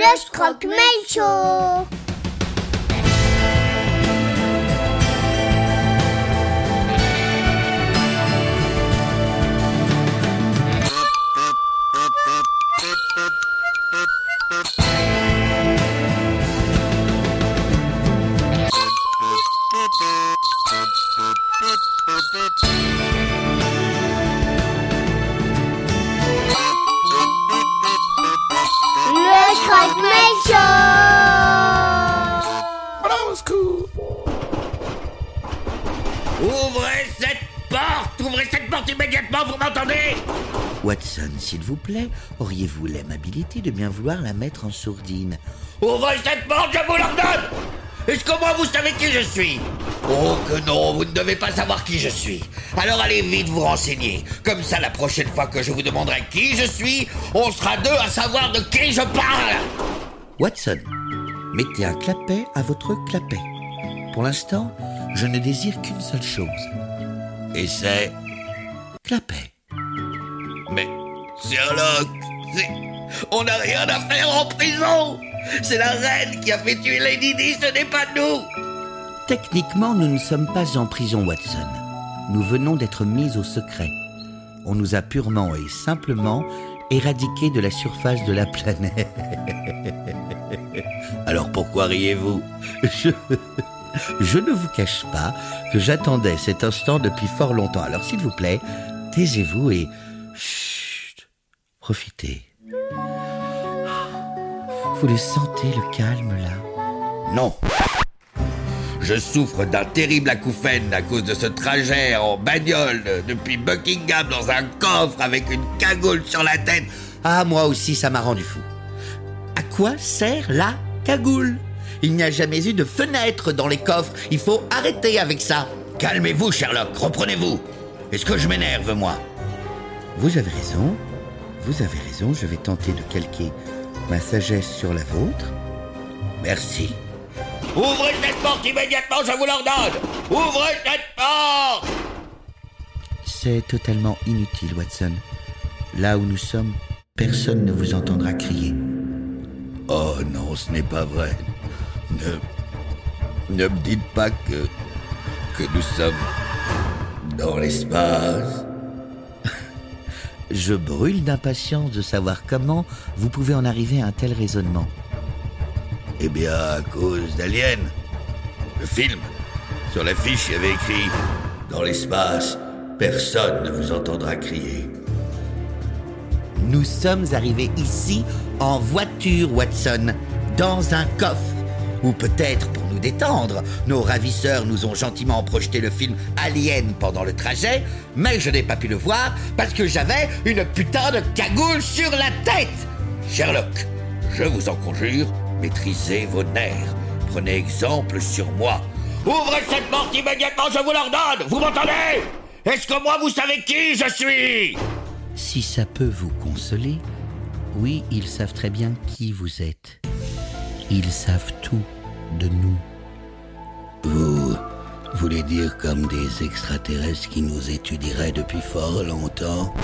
Le Croque-Mail Show Le Ouvrez cette porte! Ouvrez cette porte immédiatement, vous m'entendez? Watson, s'il vous plaît, auriez-vous l'amabilité de bien vouloir la mettre en sourdine? Ouvrez cette porte, je vous l'ordonne! Est-ce que moi vous savez qui je suis? Oh que non, vous ne devez pas savoir qui je suis. Alors allez vite vous renseigner. Comme ça, la prochaine fois que je vous demanderai qui je suis, on sera deux à savoir de qui je parle Watson, mettez un clapet à votre clapet. Pour l'instant, je ne désire qu'une seule chose. Et c'est... Clapet. Mais, Sherlock. On n'a rien à faire en prison C'est la reine qui a fait tuer Lady Di, ce n'est pas nous Techniquement, nous ne sommes pas en prison, Watson. Nous venons d'être mis au secret. On nous a purement et simplement éradiqués de la surface de la planète. Alors pourquoi riez-vous? Je, je ne vous cache pas que j'attendais cet instant depuis fort longtemps. Alors s'il vous plaît, taisez-vous et... Chut, profitez. Vous le sentez, le calme, là? Non. Je souffre d'un terrible acouphène à cause de ce trajet en bagnole depuis Buckingham dans un coffre avec une cagoule sur la tête. Ah, moi aussi, ça m'a rendu fou. À quoi sert la cagoule? Il n'y a jamais eu de fenêtre dans les coffres. Il faut arrêter avec ça. Calmez-vous, Sherlock, reprenez-vous. Est-ce que je m'énerve, moi? Vous avez raison. Vous avez raison. Je vais tenter de calquer ma sagesse sur la vôtre. Merci. Ouvrez cette porte immédiatement, je vous l'ordonne Ouvrez cette porte C'est totalement inutile, Watson. Là où nous sommes, personne ne vous entendra crier. Oh non, ce n'est pas vrai. Ne, ne me dites pas que, que nous sommes dans l'espace. Je brûle d'impatience de savoir comment vous pouvez en arriver à un tel raisonnement. Eh bien, à cause d'Alien. Le film. Sur l'affiche, il y avait écrit Dans l'espace, personne ne vous entendra crier. Nous sommes arrivés ici en voiture, Watson, dans un coffre. Ou peut-être pour nous détendre, nos ravisseurs nous ont gentiment projeté le film Alien pendant le trajet, mais je n'ai pas pu le voir parce que j'avais une putain de cagoule sur la tête. Sherlock, je vous en conjure, maîtrisez vos nerfs. Prenez exemple sur moi. Ouvrez cette porte immédiatement, je vous l'ordonne Vous m'entendez? Est-ce que moi vous savez qui je suis? Si ça peut vous consoler, oui, ils savent très bien qui vous êtes. Ils savent tout de nous. Vous voulez dire comme des extraterrestres qui nous étudieraient depuis fort longtemps?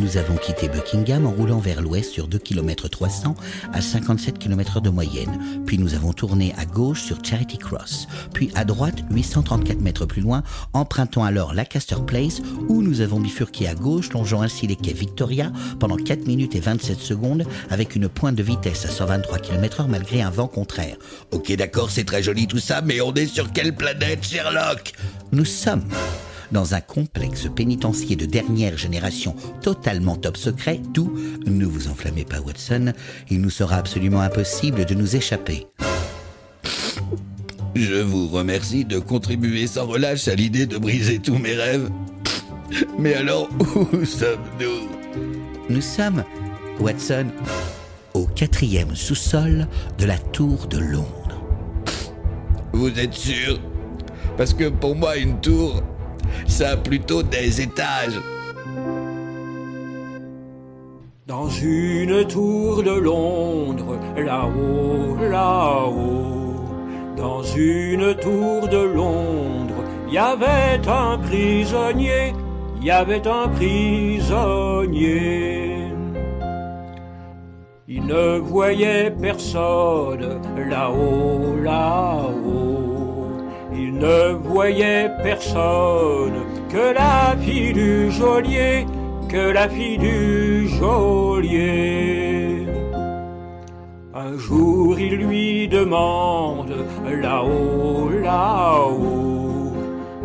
Nous avons quitté Buckingham en roulant vers l'ouest sur 2 km 300 à 57 km de moyenne. Puis nous avons tourné à gauche sur Charity Cross. Puis à droite 834 mètres plus loin, empruntant alors Lancaster Place où nous avons bifurqué à gauche, longeant ainsi les quais Victoria pendant 4 minutes et 27 secondes avec une pointe de vitesse à 123 km h malgré un vent contraire. Ok d'accord, c'est très joli tout ça, mais on est sur quelle planète, Sherlock? Nous sommes dans un complexe pénitencier de dernière génération totalement top secret, d'où, ne vous enflammez pas Watson, il nous sera absolument impossible de nous échapper. Je vous remercie de contribuer sans relâche à l'idée de briser tous mes rêves. Mais alors, où sommes-nous? Nous sommes, Watson, au quatrième sous-sol de la tour de Londres. Vous êtes sûr? Parce que pour moi, une tour, ça a plutôt des étages. Dans une tour de Londres, là-haut, là-haut, dans une tour de Londres, il y avait un prisonnier, il y avait un prisonnier. Il ne voyait personne là-haut, là-haut. Il ne voyait personne que la fille du geôlier, que la fille du geôlier. Un jour il lui demande là-haut, là-haut.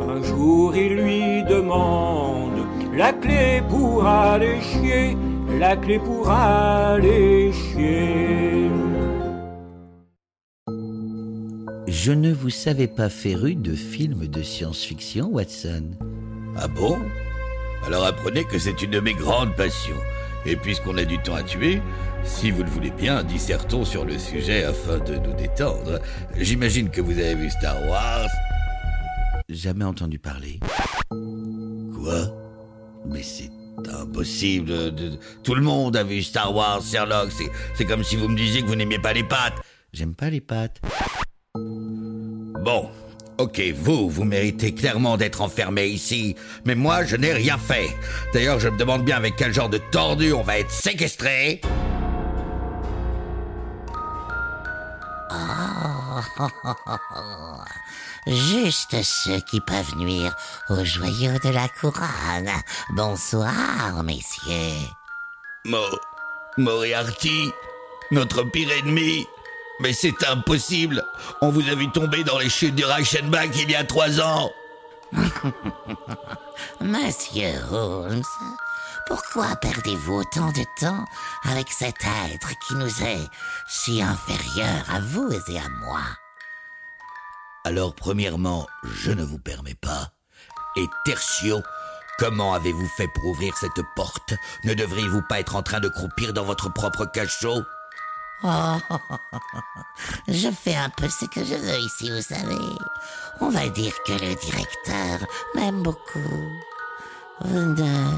Un jour il lui demande la clé pour aller chier, la clé pour aller chier. Je ne vous savais pas féru de films de science-fiction, Watson. Ah bon? Alors apprenez que c'est une de mes grandes passions. Et puisqu'on a du temps à tuer, si vous le voulez bien, dissertons sur le sujet afin de nous détendre. J'imagine que vous avez vu Star Wars. Jamais entendu parler. Quoi? Mais c'est impossible. Tout le monde a vu Star Wars, Sherlock. C'est- C'est comme si vous me disiez que vous n'aimiez pas les pâtes. J'aime pas les pâtes. Bon, ok, vous, vous méritez clairement d'être enfermé ici, mais moi, je n'ai rien fait. D'ailleurs, je me demande bien avec quel genre de tordu on va être séquestré. Juste ceux qui peuvent nuire aux joyaux de la couronne. Bonsoir, messieurs. Mo... Moriarty, notre pire ennemi. Mais c'est impossible. On vous a vu tomber dans les chutes du Reichenbach il y a trois ans. Monsieur Holmes, pourquoi perdez-vous autant de temps avec cet être qui nous est si inférieur à vous et à moi? Alors, premièrement, je ne vous permets pas. Et tertio, comment avez-vous fait pour ouvrir cette porte? Ne devriez-vous pas être en train de croupir dans votre propre cachot? Oh, je fais un peu ce que je veux ici, vous savez. On va dire que le directeur m'aime beaucoup. Vous ne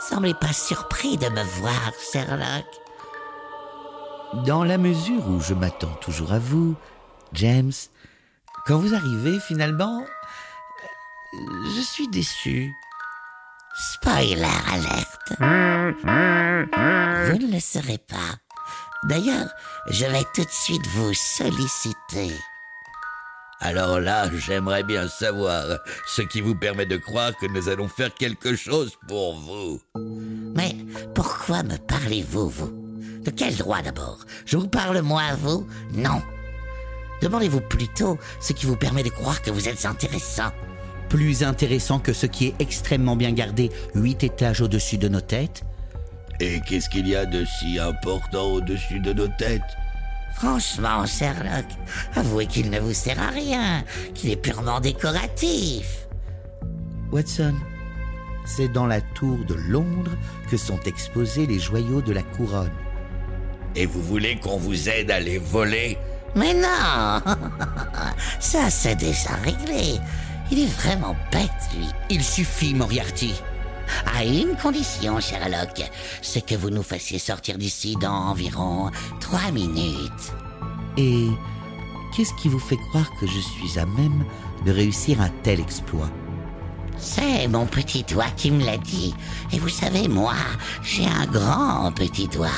semblez pas surpris de me voir, Sherlock. Dans la mesure où je m'attends toujours à vous, James, quand vous arrivez finalement, je suis déçu. Spoiler alerte. Vous ne le serez pas. D'ailleurs, je vais tout de suite vous solliciter. Alors là, j'aimerais bien savoir ce qui vous permet de croire que nous allons faire quelque chose pour vous. Mais pourquoi me parlez-vous, vous? De quel droit d'abord? Je vous parle moi à vous? Non. Demandez-vous plutôt ce qui vous permet de croire que vous êtes intéressant. Plus intéressant que ce qui est extrêmement bien gardé huit étages au-dessus de nos têtes Et qu'est-ce qu'il y a de si important au-dessus de nos têtes? Franchement, Sherlock, avouez qu'il ne vous sert à rien, qu'il est purement décoratif. Watson, c'est dans la tour de Londres que sont exposés les joyaux de la couronne. Et vous voulez qu'on vous aide à les voler? Mais non Ça, c'est déjà réglé. Il est vraiment bête, lui. Il suffit, Moriarty. À une condition, Sherlock, c'est que vous nous fassiez sortir d'ici dans environ trois minutes. Et qu'est-ce qui vous fait croire que je suis à même de réussir un tel exploit? C'est mon petit doigt qui me l'a dit. Et vous savez, moi, j'ai un grand petit doigt.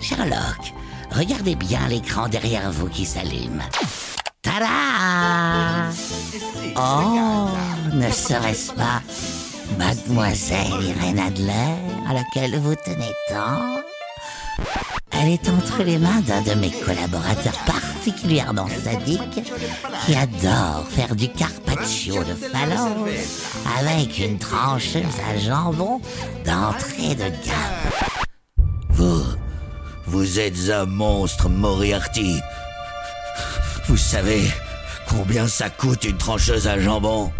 Sherlock, regardez bien l'écran derrière vous qui s'allume. Tada Oh, ne serait-ce pas Mademoiselle Irène Adler, à laquelle vous tenez tant Elle est entre les mains d'un de mes collaborateurs particulièrement sadiques qui adore faire du carpaccio de phalange avec une trancheuse à jambon d'entrée de gamme. Vous, vous êtes un monstre, Moriarty. Vous savez combien ça coûte une trancheuse à jambon?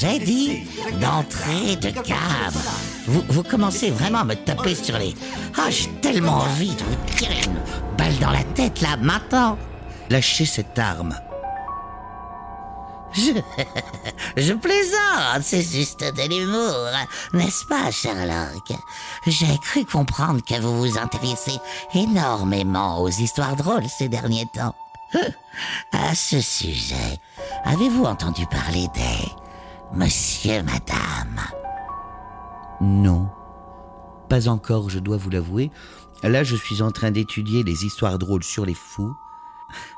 J'ai dit d'entrée de gamme. Vous, vous commencez vraiment à me taper sur les... Ah, j'ai tellement envie de vous tirer une balle dans la tête là, maintenant. Lâchez cette arme. Je, je plaisante, c'est juste de l'humour, n'est-ce pas, Sherlock? J'ai cru comprendre que vous vous intéressez énormément aux histoires drôles ces derniers temps. À ce sujet, avez-vous entendu parler des Monsieur, Madame Non. Pas encore, je dois vous l'avouer. Là, je suis en train d'étudier les histoires drôles sur les fous.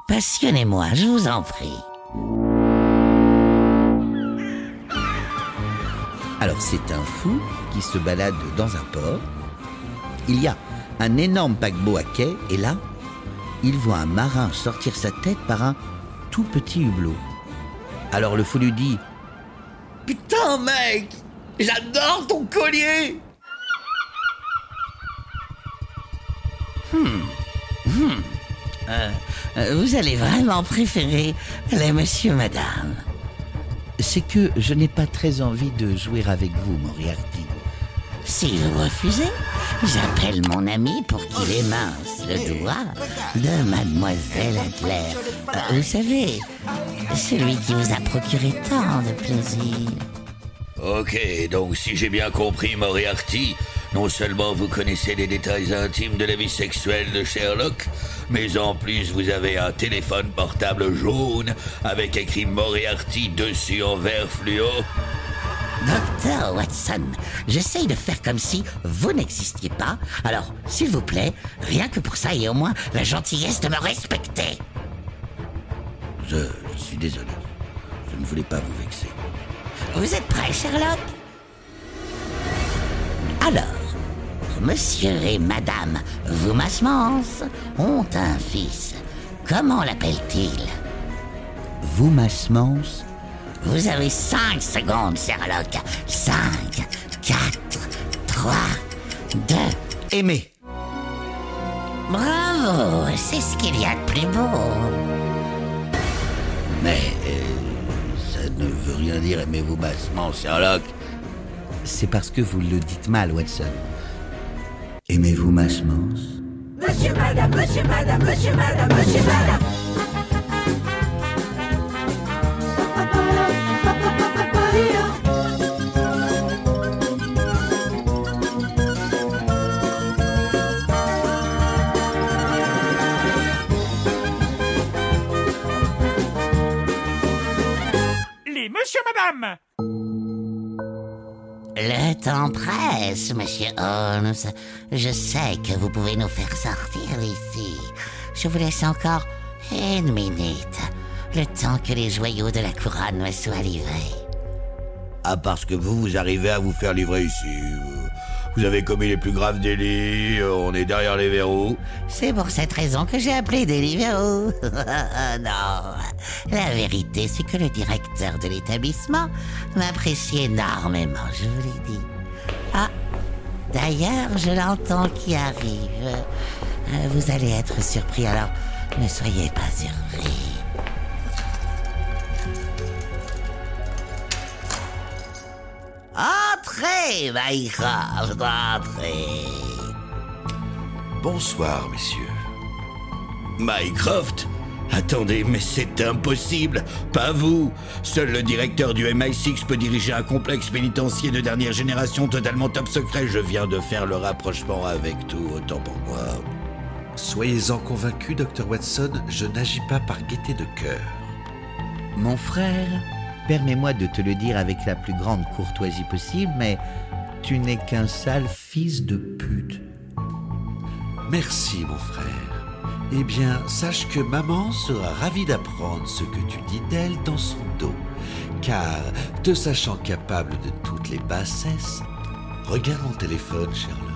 Passionnez-moi, je vous en prie. Alors, c'est un fou qui se balade dans un port. Il y a un énorme paquebot à quai et là, il voit un marin sortir sa tête par un tout petit hublot. Alors le fou lui dit Putain, mec J'adore ton collier Euh, Vous allez vraiment préférer les monsieur, madame. C'est que je n'ai pas très envie de jouer avec vous, Moriarty. Si vous refusez, j'appelle mon ami pour qu'il émince le doigt de mademoiselle Adler. Euh, Vous savez, celui qui vous a procuré tant de plaisir. Ok, donc si j'ai bien compris, Moriarty, non seulement vous connaissez les détails intimes de la vie sexuelle de Sherlock, mais en plus vous avez un téléphone portable jaune avec écrit Moriarty dessus en vert fluo. Docteur Watson, j'essaye de faire comme si vous n'existiez pas. Alors, s'il vous plaît, rien que pour ça et au moins la gentillesse de me respecter. Je, je suis désolé. Je ne voulais pas vous vexer. Vous êtes prêt, Sherlock? Alors, monsieur et madame Voumasmans ont un fils. Comment l'appelle-t-il? Vous, Masmans, Vous avez cinq secondes, Sherlock. Cinq, quatre, trois, deux. aimez. Bravo, c'est ce qu'il y a de plus beau. Mais euh, ça ne veut rien dire, aimez-vous, Masmans, Sherlock? C'est parce que vous le dites mal, Watson. Aimez-vous, Masmans Les Le temps presse, monsieur Holmes. Je sais que vous pouvez nous faire sortir d'ici. Je vous laisse encore une minute. Le temps que les joyaux de la couronne me soient livrés. Ah, parce que vous, vous arrivez à vous faire livrer ici. Vous avez commis les plus graves délits, on est derrière les verrous. C'est pour cette raison que j'ai appelé Deliveroo. non, la vérité, c'est que le directeur de l'établissement m'apprécie énormément, je vous l'ai dit. Ah, d'ailleurs, je l'entends qui arrive. Euh, Vous allez être surpris, alors ne soyez pas surpris. Entrez, Mycroft, entrez. Bonsoir, messieurs. Mycroft Attendez, mais c'est impossible Pas vous Seul le directeur du MI6 peut diriger un complexe pénitentiaire de dernière génération totalement top secret. Je viens de faire le rapprochement avec tout, autant pour moi. Soyez-en convaincu, Dr. Watson, je n'agis pas par gaieté de cœur. Mon frère, permets-moi de te le dire avec la plus grande courtoisie possible, mais tu n'es qu'un sale fils de pute. Merci, mon frère. Eh bien, sache que maman sera ravie d'apprendre ce que tu dis d'elle dans son dos. Car, te sachant capable de toutes les bassesses, regarde mon téléphone, Sherlock.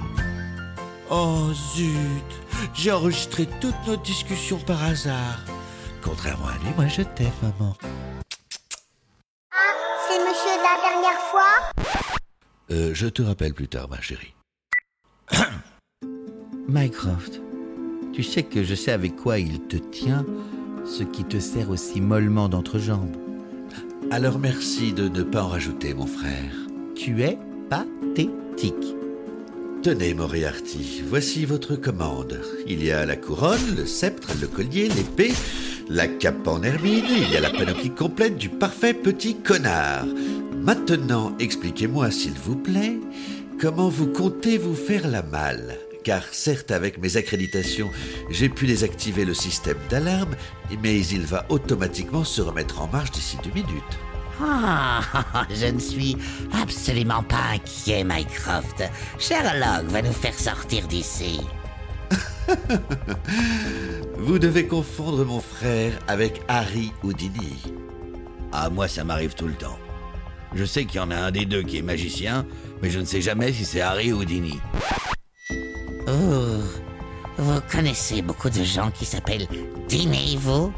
Oh zut, j'ai enregistré toutes nos discussions par hasard. Contrairement à lui, moi je t'aime, maman. La dernière fois Euh, je te rappelle plus tard, ma chérie. Mycroft, tu sais que je sais avec quoi il te tient, ce qui te sert aussi mollement d'entrejambe. Alors merci de ne pas en rajouter, mon frère. Tu es pathétique. Tenez, Moriarty, voici votre commande. Il y a la couronne, le sceptre, le collier, l'épée, la cape en hermine, il y a la panoplie complète du parfait petit connard. Maintenant, expliquez-moi, s'il vous plaît, comment vous comptez vous faire la malle? Car certes, avec mes accréditations, j'ai pu désactiver le système d'alarme, mais il va automatiquement se remettre en marche d'ici deux minutes. Ah, je ne suis absolument pas inquiet, Mycroft. Sherlock va nous faire sortir d'ici. Vous devez confondre mon frère avec Harry Houdini. Ah, moi, ça m'arrive tout le temps. Je sais qu'il y en a un des deux qui est magicien, mais je ne sais jamais si c'est Harry ou Houdini. Vous, vous connaissez beaucoup de gens qui s'appellent Dini, vous?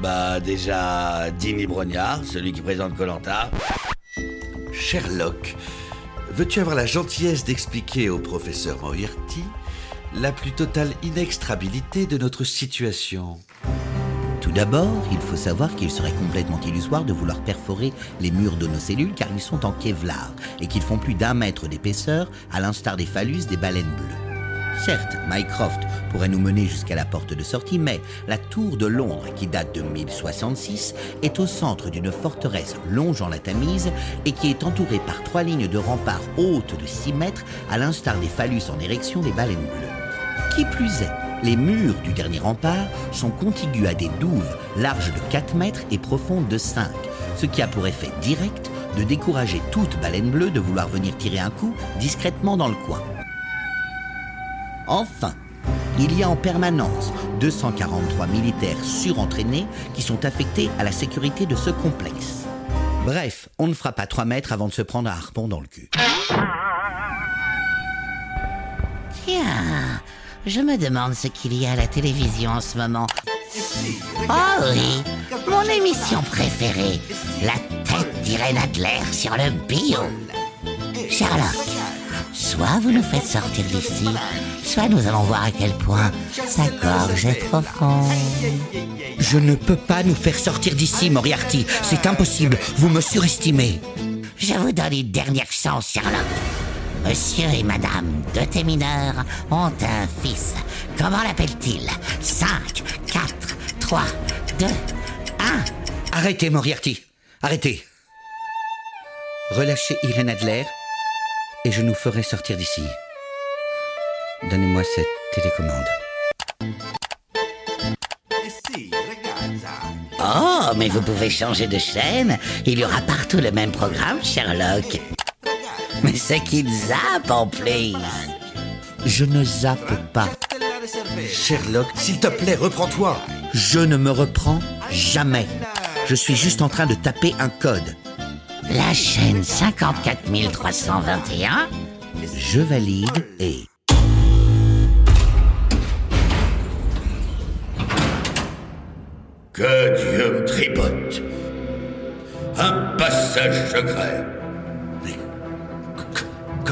Bah, déjà, Dini Brognard, celui qui présente Colanta. Sherlock, veux-tu avoir la gentillesse d'expliquer au professeur Moriarty la plus totale inextrabilité de notre situation? Tout d'abord, il faut savoir qu'il serait complètement illusoire de vouloir perforer les murs de nos cellules car ils sont en Kevlar et qu'ils font plus d'un mètre d'épaisseur à l'instar des phallus des baleines bleues. Certes, Mycroft pourrait nous mener jusqu'à la porte de sortie, mais la tour de Londres, qui date de 1066, est au centre d'une forteresse longeant la Tamise et qui est entourée par trois lignes de remparts hautes de 6 mètres, à l'instar des phallus en érection des baleines bleues. Qui plus est, les murs du dernier rempart sont contigus à des douves larges de 4 mètres et profondes de 5, ce qui a pour effet direct de décourager toute baleine bleue de vouloir venir tirer un coup discrètement dans le coin. Enfin, il y a en permanence 243 militaires surentraînés qui sont affectés à la sécurité de ce complexe. Bref, on ne fera pas 3 mètres avant de se prendre un harpon dans le cul. Tiens, je me demande ce qu'il y a à la télévision en ce moment. Oh oui, mon émission préférée, la tête d'Irène Adler sur le bio. Sherlock, soit vous nous faites sortir d'ici, soit nous allons voir à quel point sa gorge est profonde. Je ne peux pas nous faire sortir d'ici, Moriarty. C'est impossible. Vous me surestimez. Je vous donne une dernière chance, Sherlock. Monsieur et Madame de Témineur ont un fils. Comment l'appelle-t-il? 5, 4, 3, 2, 1. Arrêtez, Moriarty. Arrêtez. Relâchez Irène Adler et je nous ferai sortir d'ici. Donnez-moi cette télécommande. Oh, mais vous pouvez changer de chaîne. Il y aura partout le même programme, Sherlock. Mais c'est qu'il zappe en plus. Je ne zappe pas. Sherlock, s'il te plaît, reprends-toi. Je ne me reprends jamais. Je suis juste en train de taper un code. La chaîne 54 321 Je valide et... Que Dieu me tripote. Un passage secret.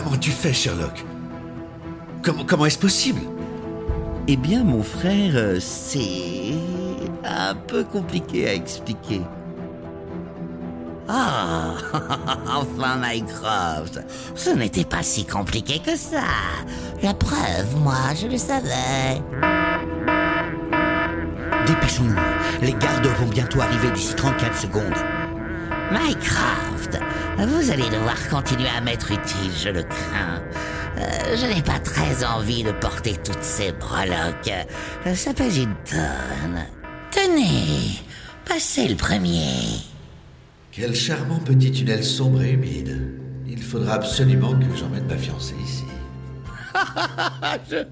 Comment tu fais, Sherlock? Comment, comment est-ce possible? Eh bien, mon frère, euh, c'est un peu compliqué à expliquer. Oh, enfin Mycroft, ce n'était pas si compliqué que ça. La preuve, moi, je le savais. Dépêchons-nous. Les gardes vont bientôt arriver d'ici 34 secondes. Mycroft, vous allez devoir continuer à m'être utile, je le crains. Euh, je n'ai pas très envie de porter toutes ces breloques. Euh, Ça pèse une tonne. Tenez, passez le premier. Quel charmant petit tunnel sombre et humide. Il faudra absolument que j'emmène ma fiancée ici. je,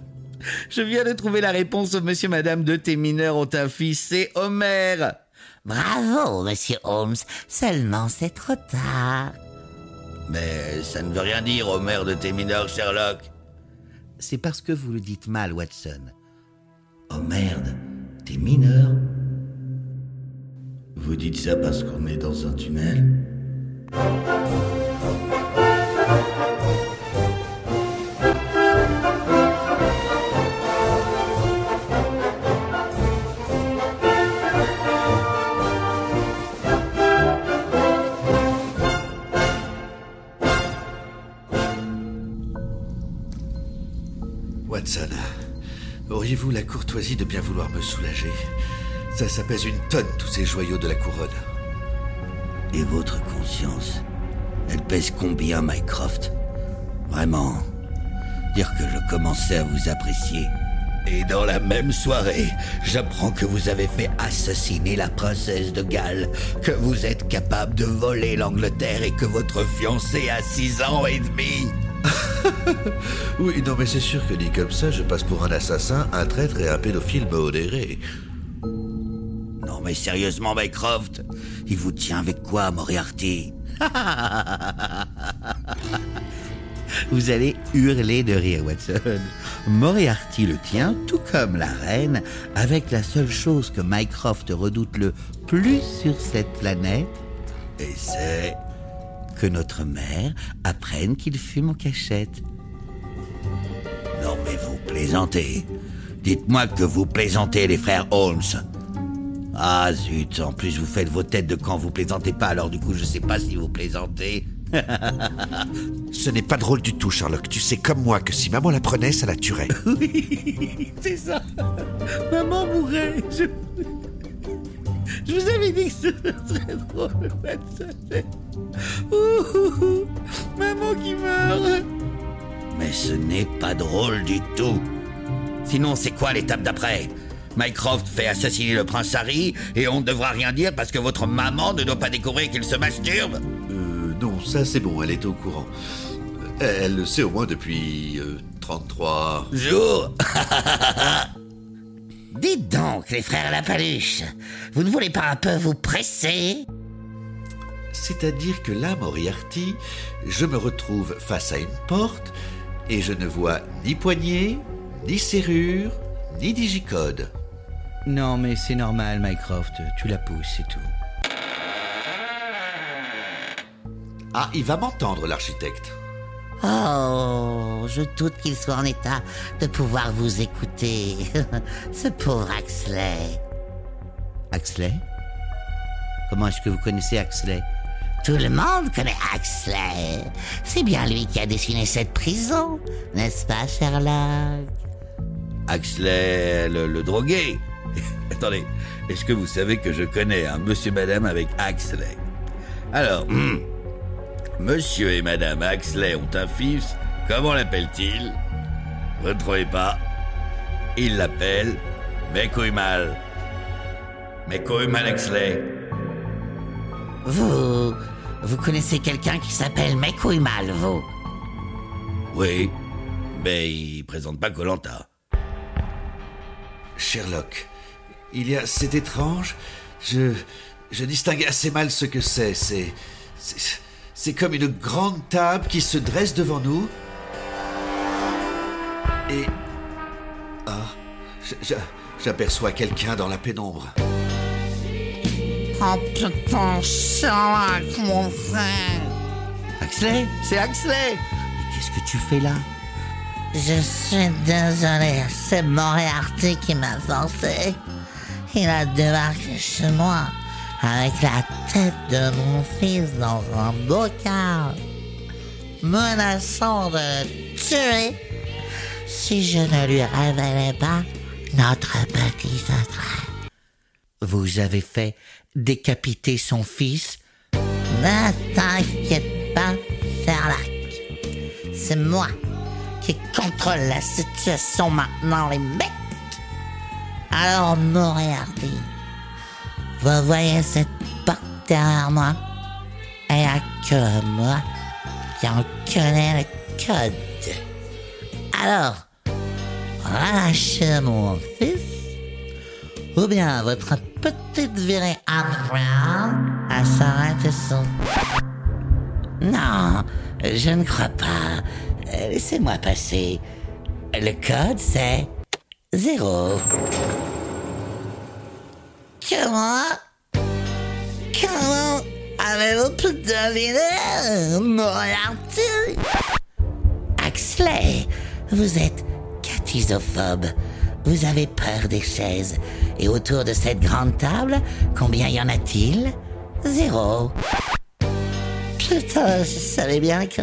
je viens de trouver la réponse au monsieur madame de tes mineurs ont un fils, c'est Homer. Bravo, monsieur Holmes. Seulement c'est trop tard. Mais ça ne veut rien dire, Homer de tes mineurs, Sherlock. C'est parce que vous le dites mal, Watson. Oh merde, t'es mineur Vous dites ça parce qu'on est dans un tunnel? Auriez-vous la courtoisie de bien vouloir me soulager? Ça, ça pèse une tonne, tous ces joyaux de la couronne. Et votre conscience Elle pèse combien, Mycroft? Vraiment Dire que je commençais à vous apprécier. Et dans la même soirée, j'apprends que vous avez fait assassiner la princesse de Galles, que vous êtes capable de voler l'Angleterre et que votre fiancé a six ans et demi. Oui, non, mais c'est sûr que dit comme ça, je passe pour un assassin, un traître et un pédophile modéré. Non mais sérieusement, Mycroft, il vous tient avec quoi, Moriarty? Vous allez hurler de rire, Watson. Moriarty le tient, tout comme la reine, avec la seule chose que Mycroft redoute le plus sur cette planète, et c'est que notre mère apprenne qu'il fume en cachette. Non mais vous plaisantez. Dites-moi que vous plaisantez, les frères Holmes. Ah zut, en plus vous faites vos têtes de quand vous plaisantez pas, alors du coup je sais pas si vous plaisantez. Ce n'est pas drôle du tout, Sherlock. Tu sais comme moi que si maman la prenait, ça la tuerait. Oui, c'est ça. Maman mourrait. Je, je vous avais dit que ce serait drôle. Ouh. Maman qui meurt. Mais ce n'est pas drôle du tout. Sinon, c'est quoi l'étape d'après? Mycroft fait assassiner le prince Harry et on ne devra rien dire parce que votre maman ne doit pas découvrir qu'il se masturbe Euh, non, ça c'est bon, elle est au courant. Euh, Elle le sait au moins depuis euh, 33. Jour Dites donc, les frères Lapaluche, vous ne voulez pas un peu vous presser? C'est-à-dire que là, Moriarty, je me retrouve face à une porte et je ne vois ni poignée, ni serrure, ni digicode. Non, mais c'est normal, Mycroft. Tu la pousses, c'est tout. Ah, il va m'entendre, l'architecte. Oh, je doute qu'il soit en état de pouvoir vous écouter. Ce pauvre Axley. Axley? Comment est-ce que vous connaissez Axley? Tout le monde connaît Axley. C'est bien lui qui a dessiné cette prison, n'est-ce pas, Sherlock? Axley, le, le drogué Attendez, est-ce que vous savez que je connais un monsieur madame avec Axley? Alors, hum, monsieur et madame Axley ont un fils, comment l'appelle-t-il Vous ne trouvez pas? Il l'appelle Mekoimal. Mekoimal Axley. Vous, vous connaissez quelqu'un qui s'appelle Mekoimal, vous? Oui, mais il présente pas Colanta. Sherlock, il y a. C'est étrange. Je. Je distingue assez mal ce que c'est. C'est. c'est- C'est comme une grande table qui se dresse devant nous. Et. Ah. J'aperçois quelqu'un dans la pénombre. Oh putain, Sherlock, mon frère Axley C'est Axley Mais qu'est-ce que tu fais là? Je suis désolé, c'est Moriarty qui m'a forcé. Il a débarqué chez moi avec la tête de mon fils dans un bocal, menaçant de tuer si je ne lui révélais pas notre petit secret. Vous avez fait décapiter son fils? Ne t'inquiète pas, Sherlock. C'est moi qui contrôle la situation maintenant, les mecs. Alors, Moriarty, vous voyez cette porte derrière moi n'y a que moi qui en connais le code. Alors, relâchez mon fils, ou bien votre petite virée à s'arrêter son... Non, je ne crois pas. Euh, Laissez-moi passer. Le code, c'est... Zéro. Comment Comment avez-vous pu deviner Moriarty Axley, vous êtes catisophobe. Vous avez peur des chaises. Et autour de cette grande table, combien y en a-t-il? Zéro. Putain, je savais bien que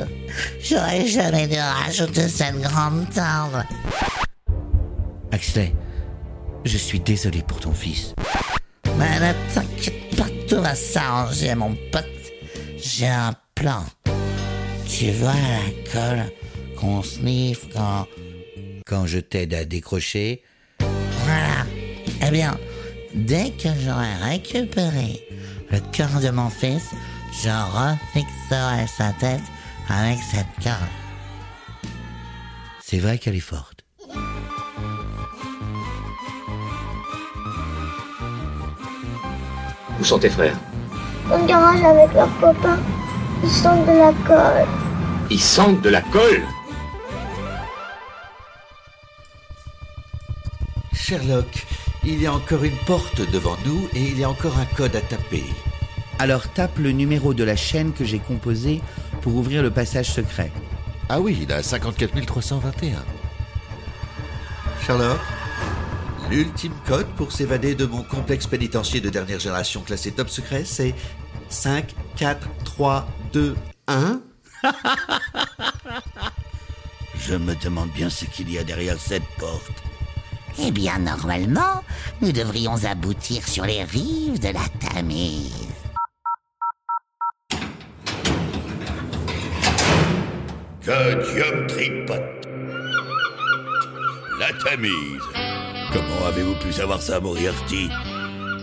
j'aurais jamais dû rajouter cette grande table. Axley, je suis désolé pour ton fils. Mais ne t'inquiète pas, tout va s'arranger, mon pote. J'ai un plan. Tu vois la colle qu'on sniffe quand... Quand je t'aide à décrocher, Voilà. Eh bien, dès que j'aurai récupéré le cœur de mon fils, je refixerai sa tête avec cette colle. C'est vrai qu'elle est forte. Où sont tes frères Dans le garage avec leurs copains. Ils sentent de la colle. Ils sentent de la colle Sherlock, il y a encore une porte devant nous et il y a encore un code à taper. Alors tape le numéro de la chaîne que j'ai composée pour ouvrir le passage secret. Ah oui, il a 54 321. Sherlock, l'ultime code pour s'évader de mon complexe pénitentiaire de dernière génération classé top secret, c'est 5, 4, 3, 2, 1. Je me demande bien ce qu'il y a derrière cette porte. Eh bien, normalement, nous devrions aboutir sur les rives de la Tamise. Que Dieu me tripote. La Tamise. Comment avez-vous pu savoir ça, Moriarty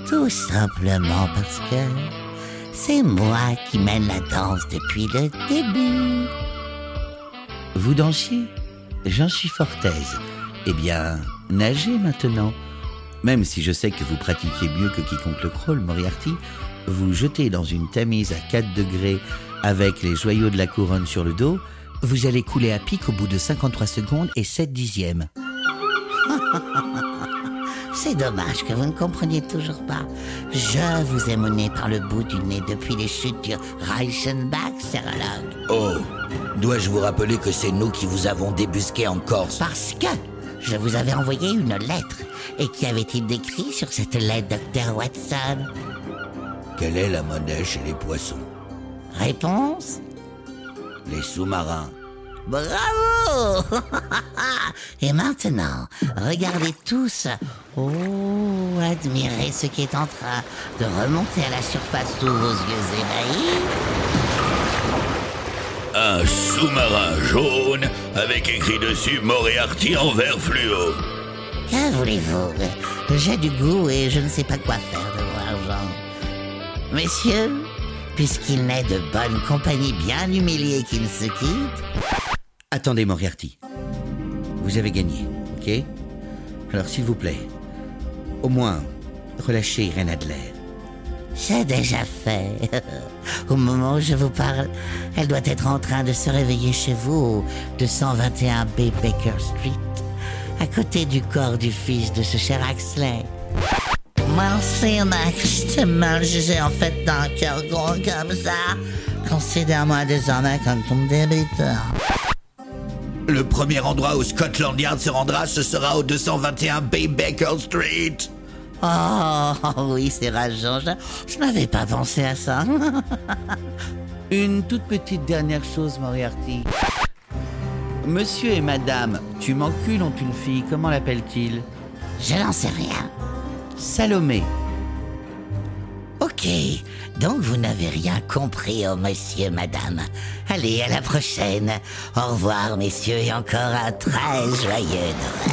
Tout simplement parce que c'est moi qui mène la danse depuis le début. Vous dansiez J'en suis fort aise. Eh bien, nagez maintenant. Même si je sais que vous pratiquiez mieux que quiconque le crawl, Moriarty, vous jetez dans une tamise à 4 degrés avec les joyaux de la couronne sur le dos, vous allez couler à pic au bout de 53 secondes et 7 dixièmes. C'est dommage que vous ne compreniez toujours pas. Je vous ai mené par le bout du nez depuis les chutes du Reichenbach, Sherlock. Oh, dois-je vous rappeler que c'est nous qui vous avons débusqué en Corse? Parce que je vous avais envoyé une lettre. Et qu'y avait-il décrit sur cette lettre, Dr. Watson? Quelle est la monnaie chez les poissons? Réponse? Les sous-marins. Bravo Et maintenant, regardez tous. Oh, admirez ce qui est en train de remonter à la surface sous vos yeux ébahis. Un sous-marin jaune avec écrit dessus Moriarty en vert fluo. Que voulez-vous? J'ai du goût et je ne sais pas quoi faire de mon argent. Messieurs, puisqu'il n'est de bonne compagnie bien humilié qui ne se quitte, Attendez, Moriarty. Vous avez gagné, ok? Alors, s'il vous plaît, au moins, relâchez Irène Adler. j'ai déjà fait. Au moment où je vous parle, elle doit être en train de se réveiller chez vous, au 221B Baker Street, à côté du corps du fils de ce cher Axley. Merci, Max. Je t'ai mal jugé en fait d'un cœur gros comme ça. Considère-moi désormais comme ton débiteur. Le premier endroit où Scotland Yard se rendra, ce sera au 221 Bay Baker Street. Oh oui, c'est rageant. Je, je n'avais pas pensé à ça. Une toute petite dernière chose, Moriarty. Monsieur et madame, tu m'encules ont une fille, comment l'appelle-t-il? Je n'en sais rien. Salomé. Ok, donc vous n'avez rien compris, oh monsieur, madame. Allez, à la prochaine. Au revoir, messieurs, et encore un très joyeux Noël.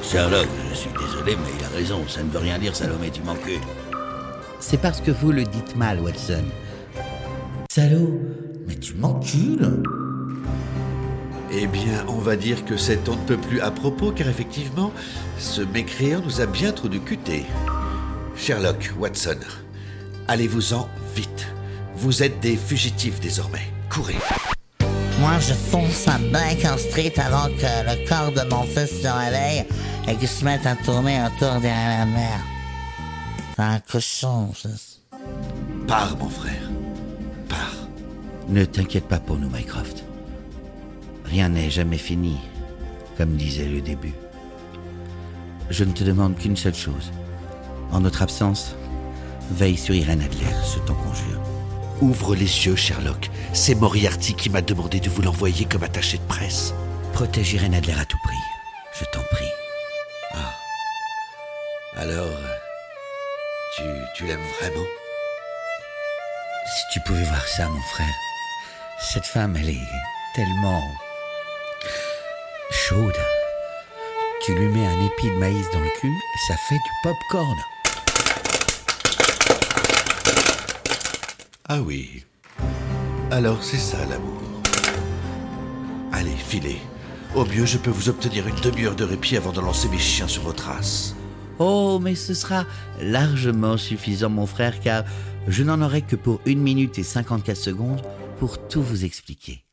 Sherlock, je suis désolé, mais il a raison. Ça ne veut rien dire, Salomé, tu m'encules. C'est parce que vous le dites mal, Watson. Salaud, mais tu m'encules Eh bien, on va dire que c'est on ne peut plus à propos, car effectivement, ce mécréant nous a bien trop ducuté. Sherlock, Watson, allez-vous-en vite. Vous êtes des fugitifs désormais. Courez. Moi, je fonce à Baker Street avant que le corps de mon fils se réveille et qu'il se mette à tourner autour derrière la mer. C'est un cochon, ça. Pars, mon frère. Pars. Ne t'inquiète pas pour nous, Mycroft. Rien n'est jamais fini, comme disait le début. Je ne te demande qu'une seule chose. En notre absence, veille sur Irène Adler, je t'en conjure. Ouvre les yeux, Sherlock. C'est Moriarty qui m'a demandé de vous l'envoyer comme attaché de presse. Protège Irène Adler à tout prix. Je t'en prie. Alors, tu, tu l'aimes vraiment? Si tu pouvais voir ça, mon frère. Cette femme, elle est tellement chaude. Tu lui mets un épi de maïs dans le cul, ça fait du pop-corn. Ah oui. Alors c'est ça l'amour. Allez, filez. Au mieux, je peux vous obtenir une demi-heure de répit avant de lancer mes chiens sur vos traces. Oh, mais ce sera largement suffisant, mon frère, car je n'en aurai que pour une minute et 54 secondes pour tout vous expliquer.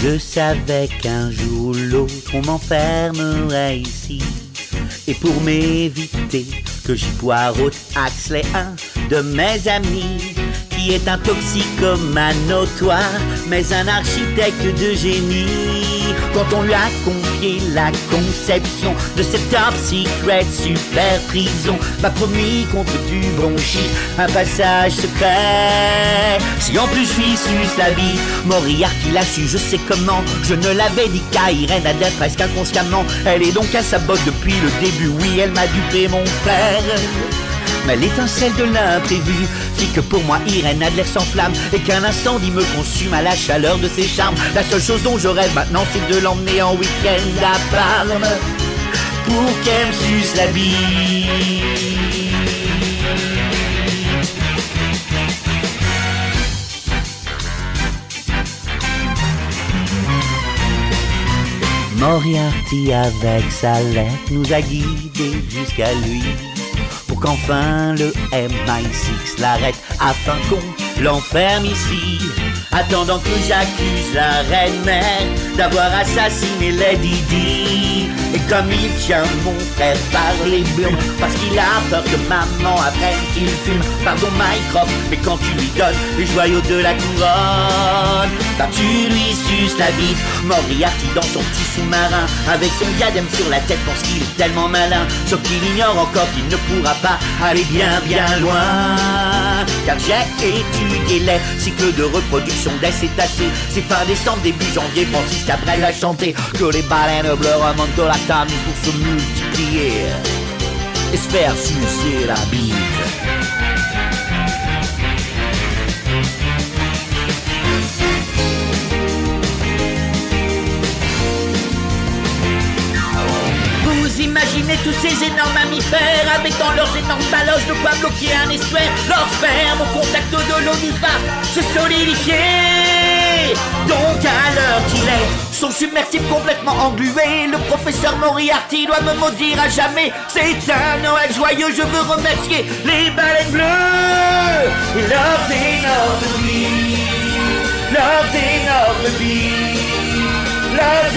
Je savais qu'un jour ou l'autre on m'enfermerait ici. Et pour m'éviter que j'y poireaute Axley, un de mes amis, qui est un toxicomane notoire, mais un architecte de génie. Quand on lui a confié la conception de cette top secret super prison, m'a promis contre du bronchite un passage secret. Si en plus je suis sus la bite, Moriarty l'a su, je sais comment. Je ne l'avais dit qu'à Irène Adler presque inconsciemment. Elle est donc à sa botte depuis le début, oui, elle m'a dupé mon frère. Mais l'étincelle de l'imprévu fit que pour moi Irène Adler s'enflamme et qu'un incendie me consume à la chaleur de ses charmes. La seule chose dont je rêve maintenant, c'est de l'emmener en week-end à Parme pour qu'elle me suce la bite. Moriarty avec sa lettre nous a guidés jusqu'à lui qu'enfin le MI6 l'arrête afin qu'on l'enferme ici. Attendant que j'accuse la reine mère d'avoir assassiné Lady Di. Et comme il tient mon frère par les burnes, parce qu'il a peur que maman apprenne qu'il fume. Pardon Mycroft, mais quand tu lui donnes les joyaux de la couronne, bah tu lui suces la bite. Moriarty dans son petit sous-marin, avec son diadème sur la tête, pense qu'il est tellement malin. Sauf qu'il ignore encore qu'il ne pourra pas aller bien bien loin. Car j'ai étudié les cycles de reproduction des cétacés. C'est fin décembre, début janvier, Francis Cabrel a chanté que les baleines bleues remontent la Tamise pour se multiplier et se faire sucer la bite. Imaginez tous ces énormes mammifères avec dans leurs énormes baloches de quoi bloquer un estuaire. Leur sperme au contact de l'eau se solidifier. Donc à l'heure qu'il est, son submersible complètement englué Le professeur Moriarty doit me maudire à jamais. C'est un Noël joyeux, je veux remercier les baleines bleues. Et leurs énormes billes Leurs énormes Leurs